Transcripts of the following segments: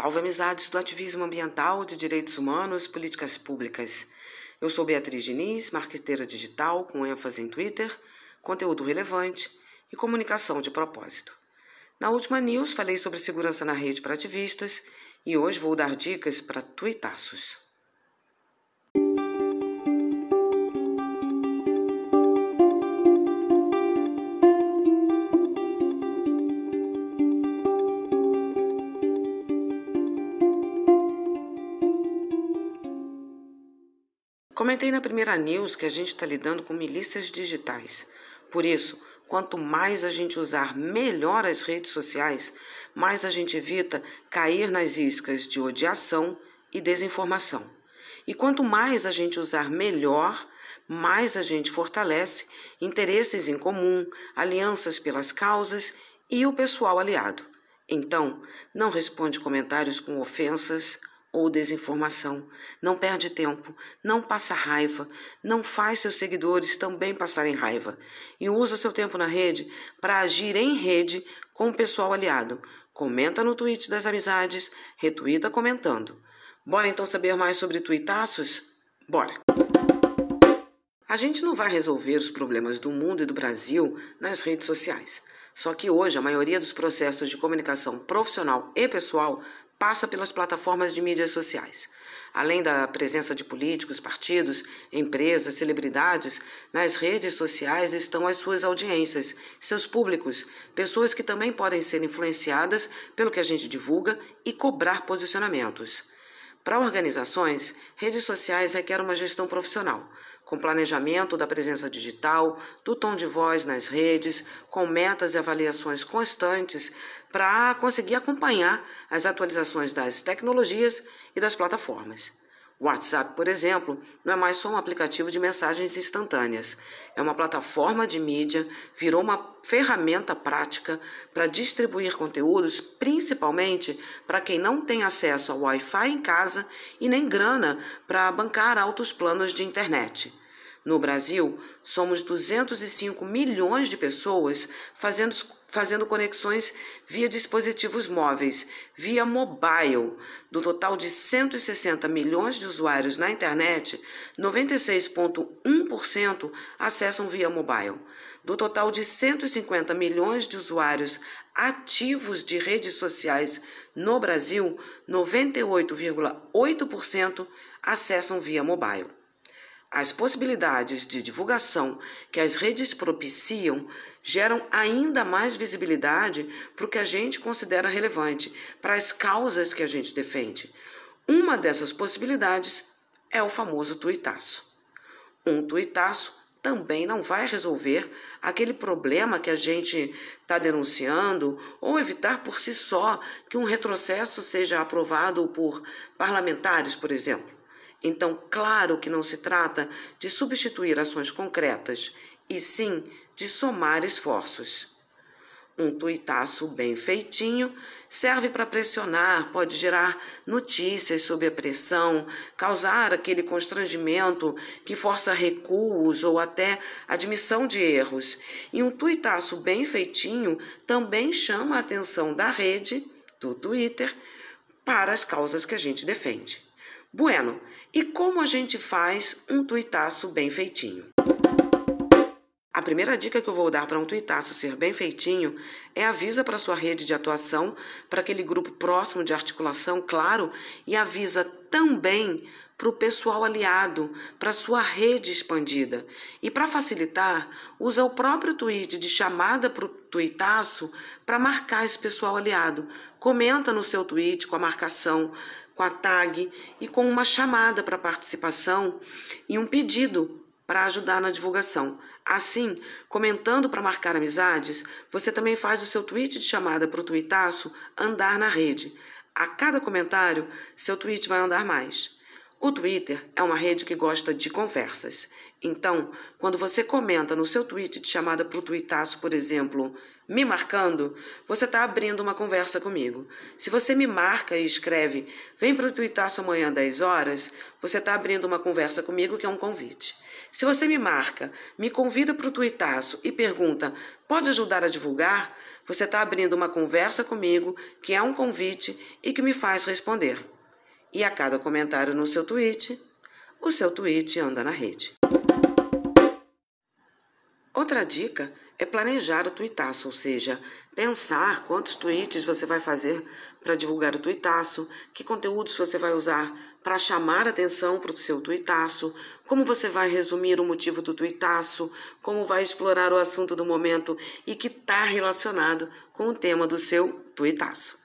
Salve amizades do ativismo ambiental, de direitos humanos, políticas públicas. Eu sou Beatriz Diniz, marqueteira digital com ênfase em Twitter, conteúdo relevante e comunicação de propósito. Na última news falei sobre segurança na rede para ativistas e hoje vou dar dicas para tuitaços. Comentei na primeira news que a gente está lidando com milícias digitais. Por isso, quanto mais a gente usar melhor as redes sociais, mais a gente evita cair nas iscas de odiação e desinformação. E quanto mais a gente usar melhor, mais a gente fortalece interesses em comum, alianças pelas causas e o pessoal aliado. Então, não responde comentários com ofensas, ou desinformação. Não perde tempo, não passa raiva, não faz seus seguidores também passarem raiva e usa seu tempo na rede para agir em rede com o pessoal aliado. Comenta no tweet das amizades, retuita comentando. Bora então saber mais sobre tuitaços? Bora! A gente não vai resolver os problemas do mundo e do Brasil nas redes sociais. Só que hoje a maioria dos processos de comunicação profissional e pessoal passa pelas plataformas de mídias sociais. Além da presença de políticos, partidos, empresas, celebridades, nas redes sociais estão as suas audiências, seus públicos, pessoas que também podem ser influenciadas pelo que a gente divulga e cobrar posicionamentos. Para organizações, redes sociais requerem uma gestão profissional com planejamento da presença digital, do tom de voz nas redes, com metas e avaliações constantes para conseguir acompanhar as atualizações das tecnologias e das plataformas. O WhatsApp, por exemplo, não é mais só um aplicativo de mensagens instantâneas. É uma plataforma de mídia, virou uma ferramenta prática para distribuir conteúdos, principalmente para quem não tem acesso ao Wi-Fi em casa e nem grana para bancar altos planos de internet. No Brasil, somos 205 milhões de pessoas fazendo, fazendo conexões via dispositivos móveis, via mobile. Do total de 160 milhões de usuários na internet, 96,1% acessam via mobile. Do total de 150 milhões de usuários ativos de redes sociais no Brasil, 98,8% acessam via mobile. As possibilidades de divulgação que as redes propiciam geram ainda mais visibilidade para o que a gente considera relevante, para as causas que a gente defende. Uma dessas possibilidades é o famoso tuitaço. Um tuitaço também não vai resolver aquele problema que a gente está denunciando ou evitar por si só que um retrocesso seja aprovado por parlamentares, por exemplo. Então, claro que não se trata de substituir ações concretas, e sim de somar esforços. Um tuitaço bem feitinho serve para pressionar, pode gerar notícias sob a pressão, causar aquele constrangimento que força recuos ou até admissão de erros. E um tuitaço bem feitinho também chama a atenção da rede, do Twitter, para as causas que a gente defende. Bueno, e como a gente faz um tuitaço bem feitinho? A primeira dica que eu vou dar para um tuitaço ser bem feitinho é avisa para sua rede de atuação, para aquele grupo próximo de articulação, claro, e avisa também para o pessoal aliado, para sua rede expandida. E para facilitar, usa o próprio tweet de chamada para o tuitaço para marcar esse pessoal aliado. Comenta no seu tweet com a marcação com a tag e com uma chamada para participação e um pedido para ajudar na divulgação. Assim, comentando para marcar amizades, você também faz o seu tweet de chamada para o tweetaço andar na rede. A cada comentário, seu tweet vai andar mais. O Twitter é uma rede que gosta de conversas. Então, quando você comenta no seu tweet de chamada para o tweetaço, por exemplo, Me marcando, você está abrindo uma conversa comigo. Se você me marca e escreve, vem para o Tuitaço amanhã às 10 horas, você está abrindo uma conversa comigo que é um convite. Se você me marca, me convida para o Tuitaço e pergunta, pode ajudar a divulgar? Você está abrindo uma conversa comigo que é um convite e que me faz responder. E a cada comentário no seu tweet, o seu tweet anda na rede. Outra dica é planejar o tuitaço, ou seja, pensar quantos tweets você vai fazer para divulgar o tuitaço, que conteúdos você vai usar para chamar atenção para o seu tuitaço, como você vai resumir o motivo do tuitaço, como vai explorar o assunto do momento e que está relacionado com o tema do seu tuitaço.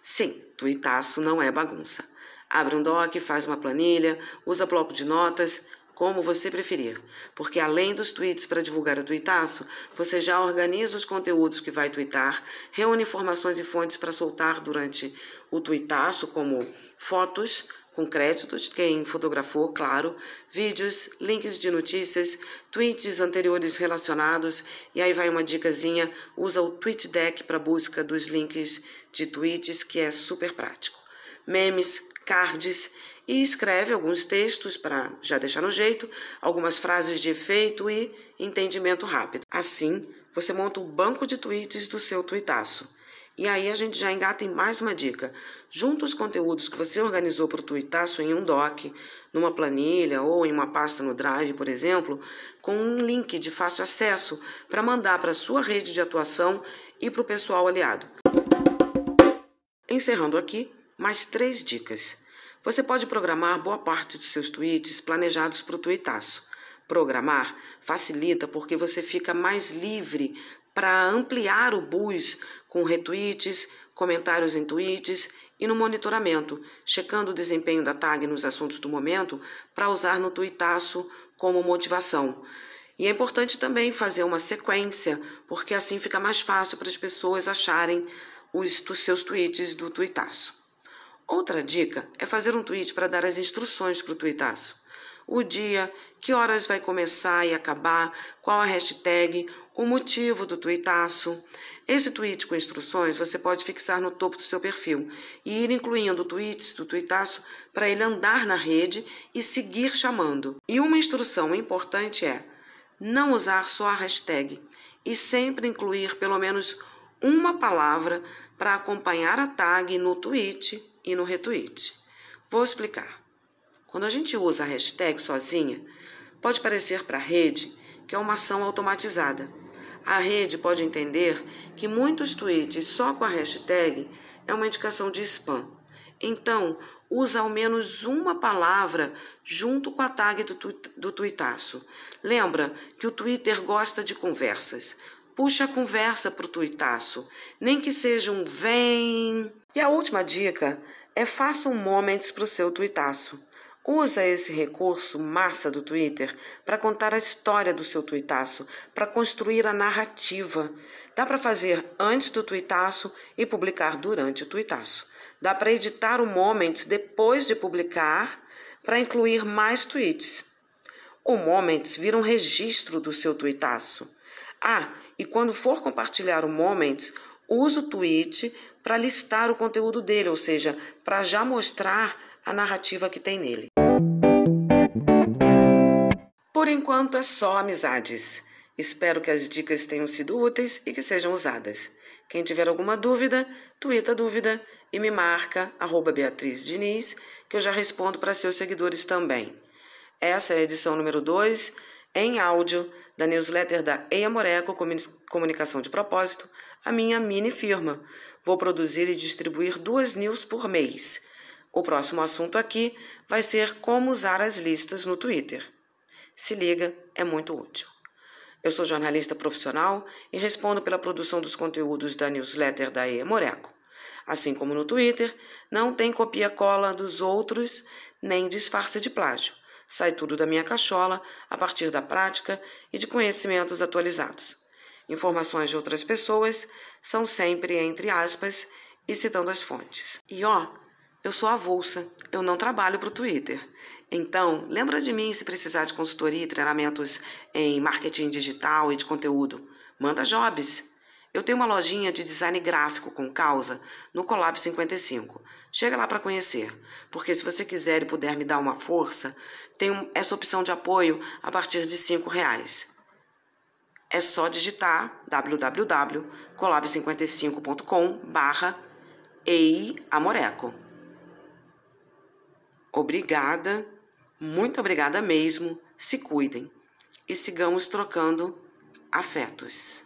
Sim, tuitaço não é bagunça. Abre um doc, faz uma planilha, usa bloco de notas, como você preferir, porque além dos tweets para divulgar o tweetaço, você já organiza os conteúdos que vai tweetar, reúne informações e fontes para soltar durante o tweetaço, como fotos com créditos, quem fotografou, claro, vídeos, links de notícias, tweets anteriores relacionados, e aí vai uma dicasinha, usa o TweetDeck para busca dos links de tweets, que é super prático. Memes, cards e escreve alguns textos para já deixar no jeito, algumas frases de efeito e entendimento rápido. Assim, você monta o banco de tweets do seu tweetaço. E aí a gente já engata em mais uma dica. Junta os conteúdos que você organizou para o tweetaço em um doc, numa planilha ou em uma pasta no Drive, por exemplo, com um link de fácil acesso para mandar para a sua rede de atuação e para o pessoal aliado. Encerrando aqui, mais três dicas. Você pode programar boa parte dos seus tweets planejados para o tweetaço. Programar facilita porque você fica mais livre para ampliar o bus com retweets, comentários em tweets e no monitoramento, checando o desempenho da tag nos assuntos do momento para usar no tweetaço como motivação. E é importante também fazer uma sequência, porque assim fica mais fácil para as pessoas acharem os, os seus tweets do tweetaço. Outra dica é fazer um tweet para dar as instruções para o tweetaço. O dia, que horas vai começar e acabar, qual a hashtag, o motivo do tweetaço. Esse tweet com instruções você pode fixar no topo do seu perfil e ir incluindo tweets do tweetaço para ele andar na rede e seguir chamando. E uma instrução importante é não usar só a hashtag e sempre incluir pelo menos uma palavra para acompanhar a tag no tweet e no retweet. Vou explicar. Quando a gente usa a hashtag sozinha, pode parecer para a rede que é uma ação automatizada. A rede pode entender que muitos tweets só com a hashtag é uma indicação de spam. Então, usa ao menos uma palavra junto com a tag do, tu do tuitaço. Lembra que o Twitter gosta de conversas. Puxa a conversa para o tuitaço, nem que seja um vem. E a última dica é faça um moments para o seu tuitaço. Usa esse recurso massa do Twitter para contar a história do seu tuitaço, para construir a narrativa. Dá para fazer antes do tuitaço e publicar durante o tuitaço. Dá para editar o Moments depois de publicar para incluir mais tweets. O Moments vira um registro do seu tuitaço. Ah, e quando for compartilhar o Moments, use o tweet para listar o conteúdo dele, ou seja, para já mostrar a narrativa que tem nele. Por enquanto é só amizades. Espero que as dicas tenham sido úteis e que sejam usadas. Quem tiver alguma dúvida, tuita dúvida e me marca, arroba Beatriz Diniz, que eu já respondo para seus seguidores também. Essa é a edição número 2, em áudio, da newsletter da Eia Moreco Comunicação de Propósito, a minha mini firma. Vou produzir e distribuir duas news por mês. O próximo assunto aqui vai ser como usar as listas no Twitter. Se liga, é muito útil. Eu sou jornalista profissional e respondo pela produção dos conteúdos da newsletter da E Moreco. Assim como no Twitter, não tem copia-cola dos outros nem disfarce de plágio. Sai tudo da minha cachola a partir da prática e de conhecimentos atualizados. Informações de outras pessoas são sempre entre aspas e citando as fontes. E ó, eu sou avulsa, eu não trabalho para o Twitter. Então, lembra de mim se precisar de consultoria e treinamentos em marketing digital e de conteúdo. Manda jobs. Eu tenho uma lojinha de design gráfico com causa no Colab 55. Chega lá para conhecer, porque se você quiser e puder me dar uma força, tem essa opção de apoio a partir de R$ reais é só digitar www.colab55.com barra eiamoreco. Obrigada, muito obrigada mesmo, se cuidem e sigamos trocando afetos.